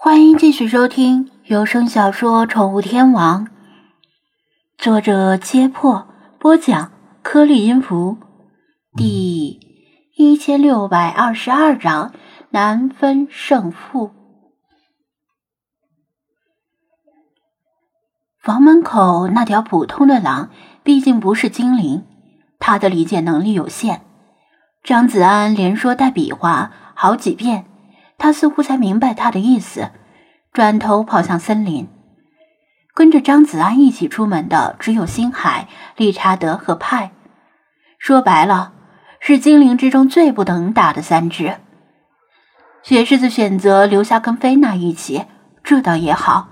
欢迎继续收听有声小说《宠物天王》，作者：揭破，播讲：颗粒音符，第一千六百二十二章难分胜负。房门口那条普通的狼，毕竟不是精灵，它的理解能力有限。张子安连说带比划好几遍。他似乎才明白他的意思，转头跑向森林。跟着张子安一起出门的只有星海、理查德和派。说白了，是精灵之中最不能打的三只。雪狮子选择留下跟菲娜一起，这倒也好，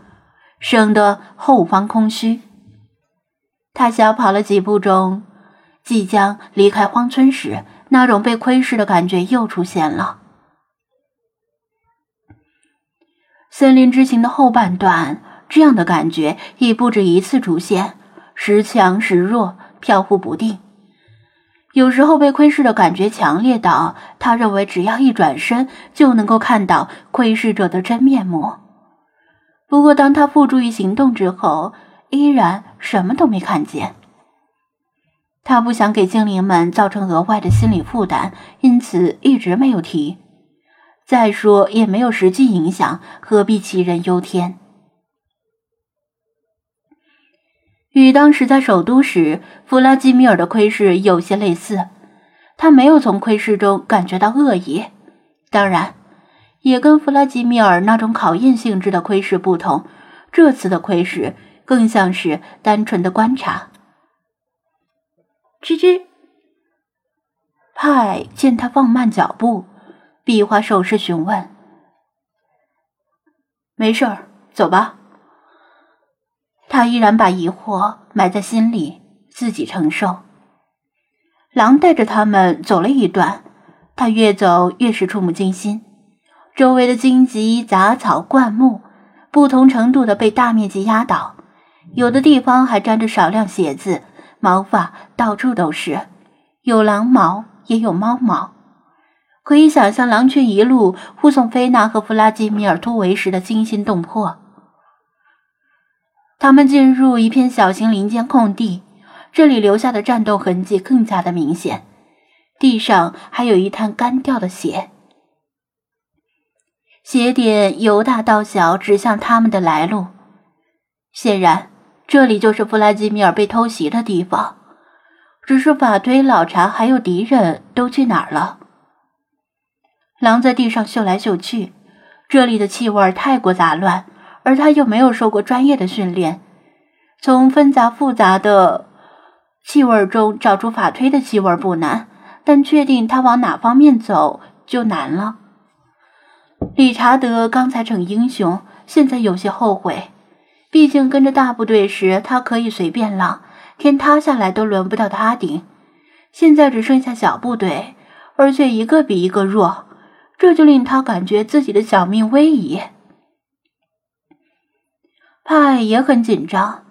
省得后方空虚。他小跑了几步中，即将离开荒村时，那种被窥视的感觉又出现了。森林之行的后半段，这样的感觉已不止一次出现，时强时弱，飘忽不定。有时候被窥视的感觉强烈到他认为只要一转身就能够看到窥视者的真面目。不过当他付诸于行动之后，依然什么都没看见。他不想给精灵们造成额外的心理负担，因此一直没有提。再说也没有实际影响，何必杞人忧天？与当时在首都时弗拉基米尔的窥视有些类似，他没有从窥视中感觉到恶意，当然，也跟弗拉基米尔那种考验性质的窥视不同，这次的窥视更像是单纯的观察。吱吱，派见他放慢脚步。比划手势询问：“没事儿，走吧。”他依然把疑惑埋在心里，自己承受。狼带着他们走了一段，他越走越是触目惊心。周围的荆棘、杂草、灌木，不同程度的被大面积压倒，有的地方还沾着少量血渍，毛发到处都是，有狼毛，也有猫毛。可以想象狼群一路护送菲娜和弗拉基米尔突围时的惊心动魄。他们进入一片小型林间空地，这里留下的战斗痕迹更加的明显，地上还有一滩干掉的血，血点由大到小指向他们的来路。显然，这里就是弗拉基米尔被偷袭的地方。只是法推、老查还有敌人都去哪儿了？狼在地上嗅来嗅去，这里的气味太过杂乱，而他又没有受过专业的训练，从纷杂复杂的气味中找出法推的气味不难，但确定他往哪方面走就难了。理查德刚才逞英雄，现在有些后悔，毕竟跟着大部队时他可以随便浪，天塌下来都轮不到他顶，现在只剩下小部队，而且一个比一个弱。这就令他感觉自己的小命危矣。派也很紧张，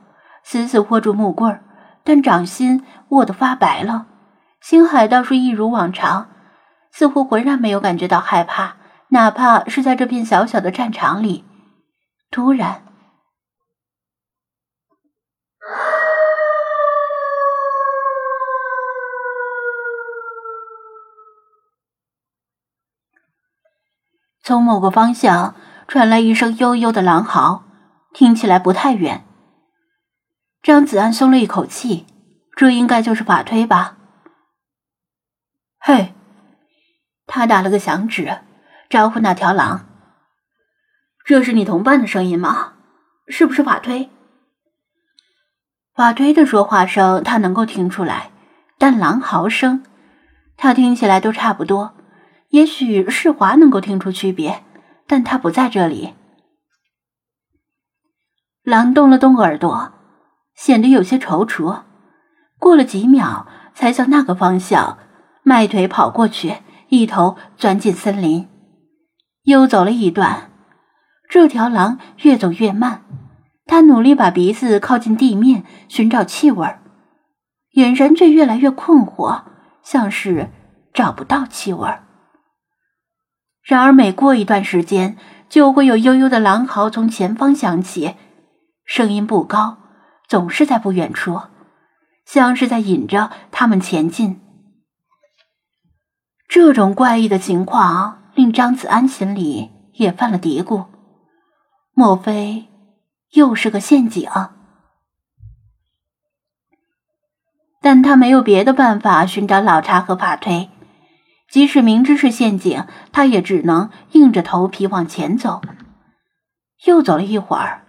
死死握住木棍但掌心握得发白了。星海倒是一如往常，似乎浑然没有感觉到害怕，哪怕是在这片小小的战场里。突然。从某个方向传来一声悠悠的狼嚎，听起来不太远。张子安松了一口气，这应该就是法推吧？嘿，他打了个响指，招呼那条狼：“这是你同伴的声音吗？是不是法推？”法推的说话声他能够听出来，但狼嚎声，他听起来都差不多。也许世华能够听出区别，但他不在这里。狼动了动耳朵，显得有些踌躇。过了几秒，才向那个方向迈腿跑过去，一头钻进森林。又走了一段，这条狼越走越慢，他努力把鼻子靠近地面寻找气味，眼神却越来越困惑，像是找不到气味。然而，每过一段时间，就会有悠悠的狼嚎从前方响起，声音不高，总是在不远处，像是在引着他们前进。这种怪异的情况令张子安心里也犯了嘀咕：莫非又是个陷阱？但他没有别的办法寻找老查和法推，即使明知是陷阱，他也只能硬着头皮往前走。又走了一会儿。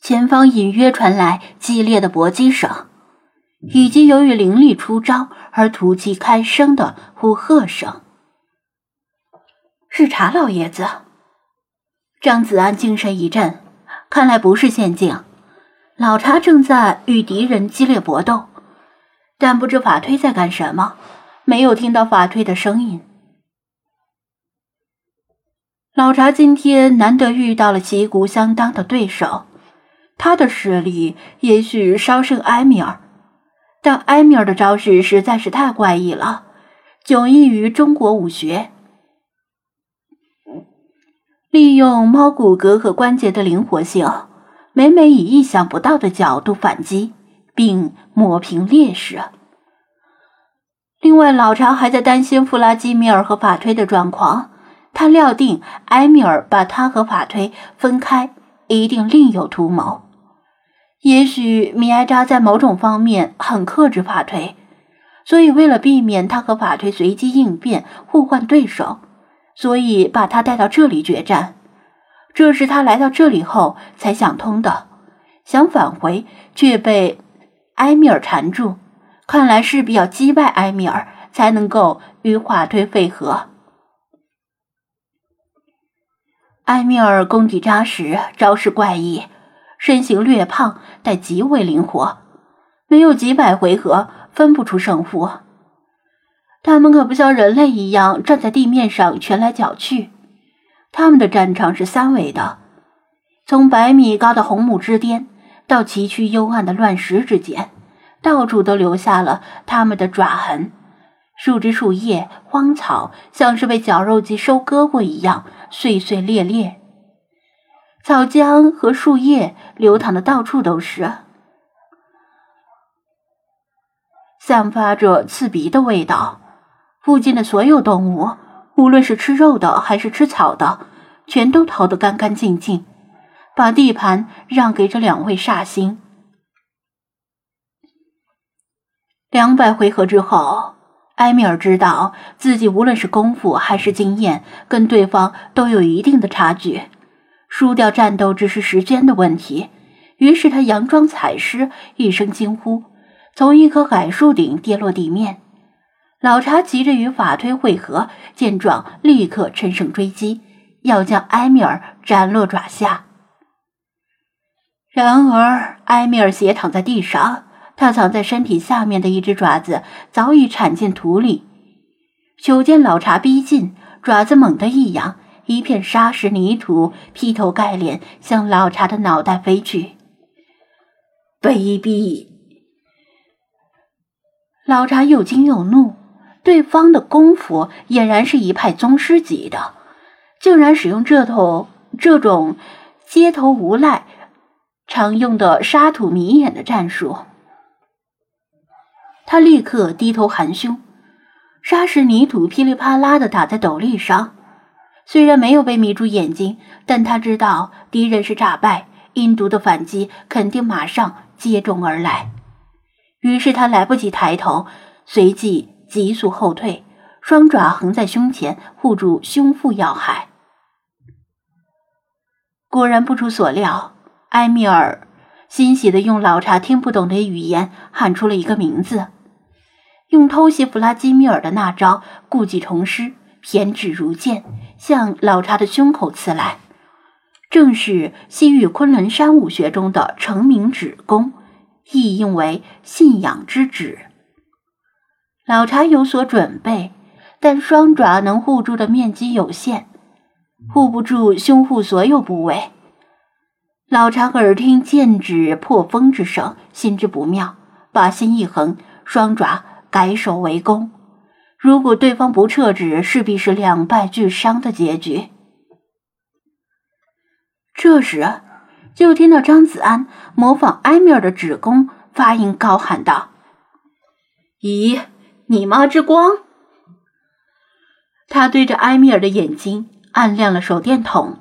前方隐约传来激烈的搏击声，以及由于灵力出招而吐气开声的呼喝声。是查老爷子。张子安精神一振，看来不是陷阱。老查正在与敌人激烈搏斗，但不知法推在干什么，没有听到法推的声音。老查今天难得遇到了旗鼓相当的对手。他的实力也许稍胜埃米尔，但埃米尔的招式实在是太怪异了，迥异于中国武学。利用猫骨骼和关节的灵活性，每每以意想不到的角度反击，并抹平劣势。另外，老查还在担心弗拉基米尔和法推的状况，他料定埃米尔把他和法推分开，一定另有图谋。也许米埃扎在某种方面很克制法推，所以为了避免他和法推随机应变、互换对手，所以把他带到这里决战。这是他来到这里后才想通的。想返回却被埃米尔缠住，看来势必要击败埃米尔才能够与法推会合。埃米尔功底扎实，招式怪异。身形略胖，但极为灵活，没有几百回合分不出胜负。他们可不像人类一样站在地面上拳来脚去，他们的战场是三维的，从百米高的红木之巅到崎岖幽暗的乱石之间，到处都留下了他们的爪痕。树枝、树叶、荒草像是被绞肉机收割过一样，碎碎裂裂。草浆和树叶流淌的到处都是，散发着刺鼻的味道。附近的所有动物，无论是吃肉的还是吃草的，全都逃得干干净净，把地盘让给这两位煞星。两百回合之后，埃米尔知道自己无论是功夫还是经验，跟对方都有一定的差距。输掉战斗只是时间的问题，于是他佯装踩尸，一声惊呼，从一棵矮树顶跌落地面。老查急着与法推会合，见状立刻乘胜追击，要将埃米尔斩落爪下。然而，埃米尔斜躺在地上，他藏在身体下面的一只爪子早已铲进土里。瞅见老查逼近，爪子猛地一扬。一片沙石泥土劈头盖脸向老查的脑袋飞去。卑鄙！老查又惊又怒，对方的功夫俨然是一派宗师级的，竟然使用这头这种街头无赖常用的沙土迷眼的战术。他立刻低头含胸，沙石泥土噼里啪啦的打在斗笠上。虽然没有被迷住眼睛，但他知道敌人是诈败，阴毒的反击肯定马上接踵而来。于是他来不及抬头，随即急速后退，双爪横在胸前护住胸腹要害。果然不出所料，埃米尔欣喜的用老查听不懂的语言喊出了一个名字，用偷袭弗拉基米尔的那招故技重施。偏执如剑，向老查的胸口刺来，正是西域昆仑山武学中的成名指功，亦应为信仰之指。老查有所准备，但双爪能护住的面积有限，护不住胸腹所有部位。老查耳听剑指破风之声，心知不妙，把心一横，双爪改手为攻。如果对方不撤职，势必是两败俱伤的结局。这时，就听到张子安模仿埃米尔的指功，发音高喊道：“咦，你妈之光！”他对着埃米尔的眼睛按亮了手电筒。